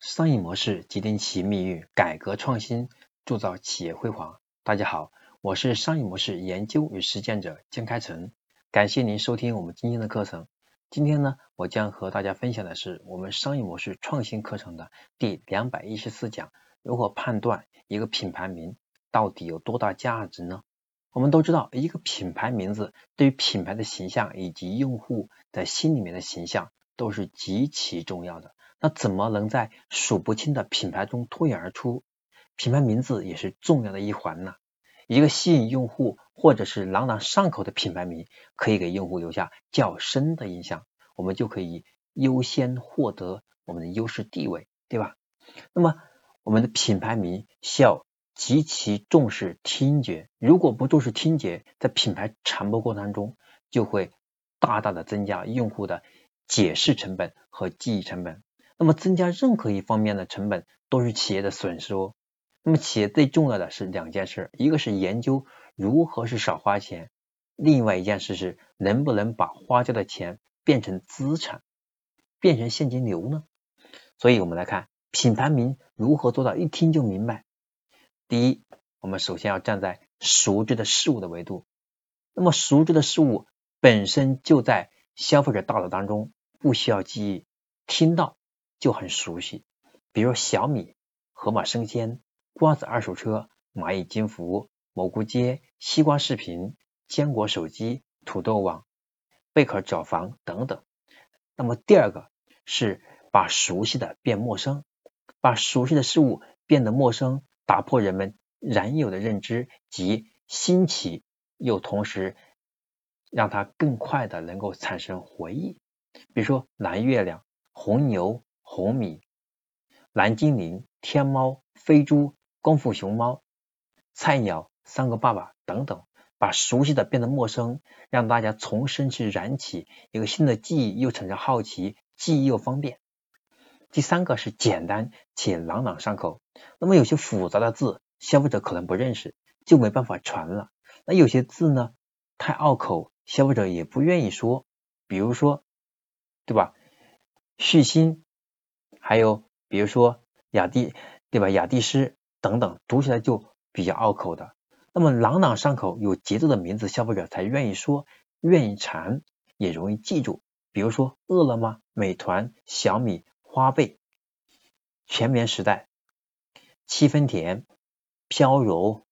商业模式决定企业命运，改革创新铸造企业辉煌。大家好，我是商业模式研究与实践者江开成，感谢您收听我们今天的课程。今天呢，我将和大家分享的是我们商业模式创新课程的第两百一十四讲：如何判断一个品牌名到底有多大价值呢？我们都知道，一个品牌名字对于品牌的形象以及用户的心里面的形象都是极其重要的。那怎么能在数不清的品牌中脱颖而出？品牌名字也是重要的一环呢。一个吸引用户或者是朗朗上口的品牌名，可以给用户留下较深的印象，我们就可以优先获得我们的优势地位，对吧？那么我们的品牌名需要极其重视听觉，如果不重视听觉，在品牌传播过程当中，就会大大的增加用户的解释成本和记忆成本。那么增加任何一方面的成本都是企业的损失哦。那么企业最重要的是两件事，一个是研究如何是少花钱，另外一件事是能不能把花掉的钱变成资产，变成现金流呢？所以我们来看品牌名如何做到一听就明白。第一，我们首先要站在熟知的事物的维度。那么熟知的事物本身就在消费者大脑当中，不需要记忆，听到。就很熟悉，比如小米、盒马生鲜、瓜子二手车、蚂蚁金服、蘑菇街、西瓜视频、坚果手机、土豆网、贝壳找房等等。那么第二个是把熟悉的变陌生，把熟悉的事物变得陌生，打破人们原有的认知及新奇，又同时让它更快的能够产生回忆。比如说蓝月亮、红牛。红米、蓝精灵、天猫、飞猪、功夫熊猫、菜鸟、三个爸爸等等，把熟悉的变得陌生，让大家重新去燃起一个新的记忆，又产生好奇，记忆又方便。第三个是简单且朗朗上口。那么有些复杂的字，消费者可能不认识，就没办法传了。那有些字呢，太拗口，消费者也不愿意说。比如说，对吧？旭星。还有比如说雅迪，对吧？雅迪诗等等，读起来就比较拗口的。那么朗朗上口、有节奏的名字，消费者才愿意说、愿意馋，也容易记住。比如说饿了么、美团、小米、花呗、全棉时代、七分甜、飘柔、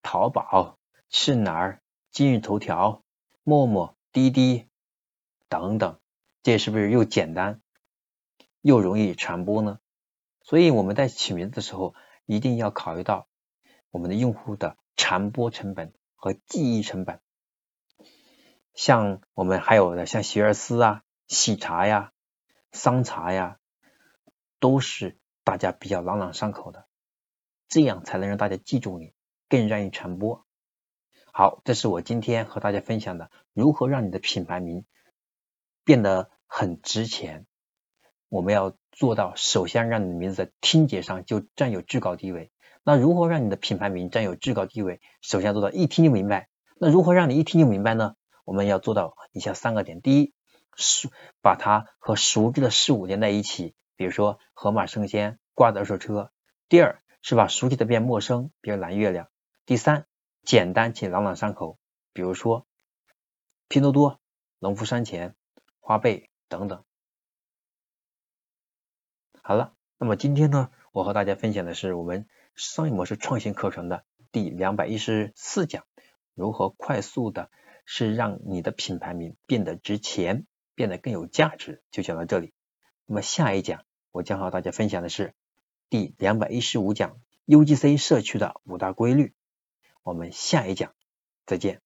淘宝、是哪儿、今日头条、陌陌、滴滴等等，这是不是又简单？又容易传播呢，所以我们在起名字的时候，一定要考虑到我们的用户的传播成本和记忆成本。像我们还有的像学而思啊、喜茶呀、桑茶呀，都是大家比较朗朗上口的，这样才能让大家记住你，更愿意传播。好，这是我今天和大家分享的，如何让你的品牌名变得很值钱。我们要做到，首先让你的名字在听觉上就占有至高地位。那如何让你的品牌名占有至高地位？首先做到一听就明白。那如何让你一听就明白呢？我们要做到以下三个点：第一，熟把它和熟知的事物连在一起，比如说盒马生鲜、瓜子二手车；第二是把熟悉的变陌生，比如蓝月亮；第三，简单且朗朗上口，比如说拼多多、农夫山泉、花呗等等。好了，那么今天呢，我和大家分享的是我们商业模式创新课程的第两百一十四讲，如何快速的是让你的品牌名变得值钱，变得更有价值，就讲到这里。那么下一讲，我将和大家分享的是第两百一十五讲 UGC 社区的五大规律。我们下一讲再见。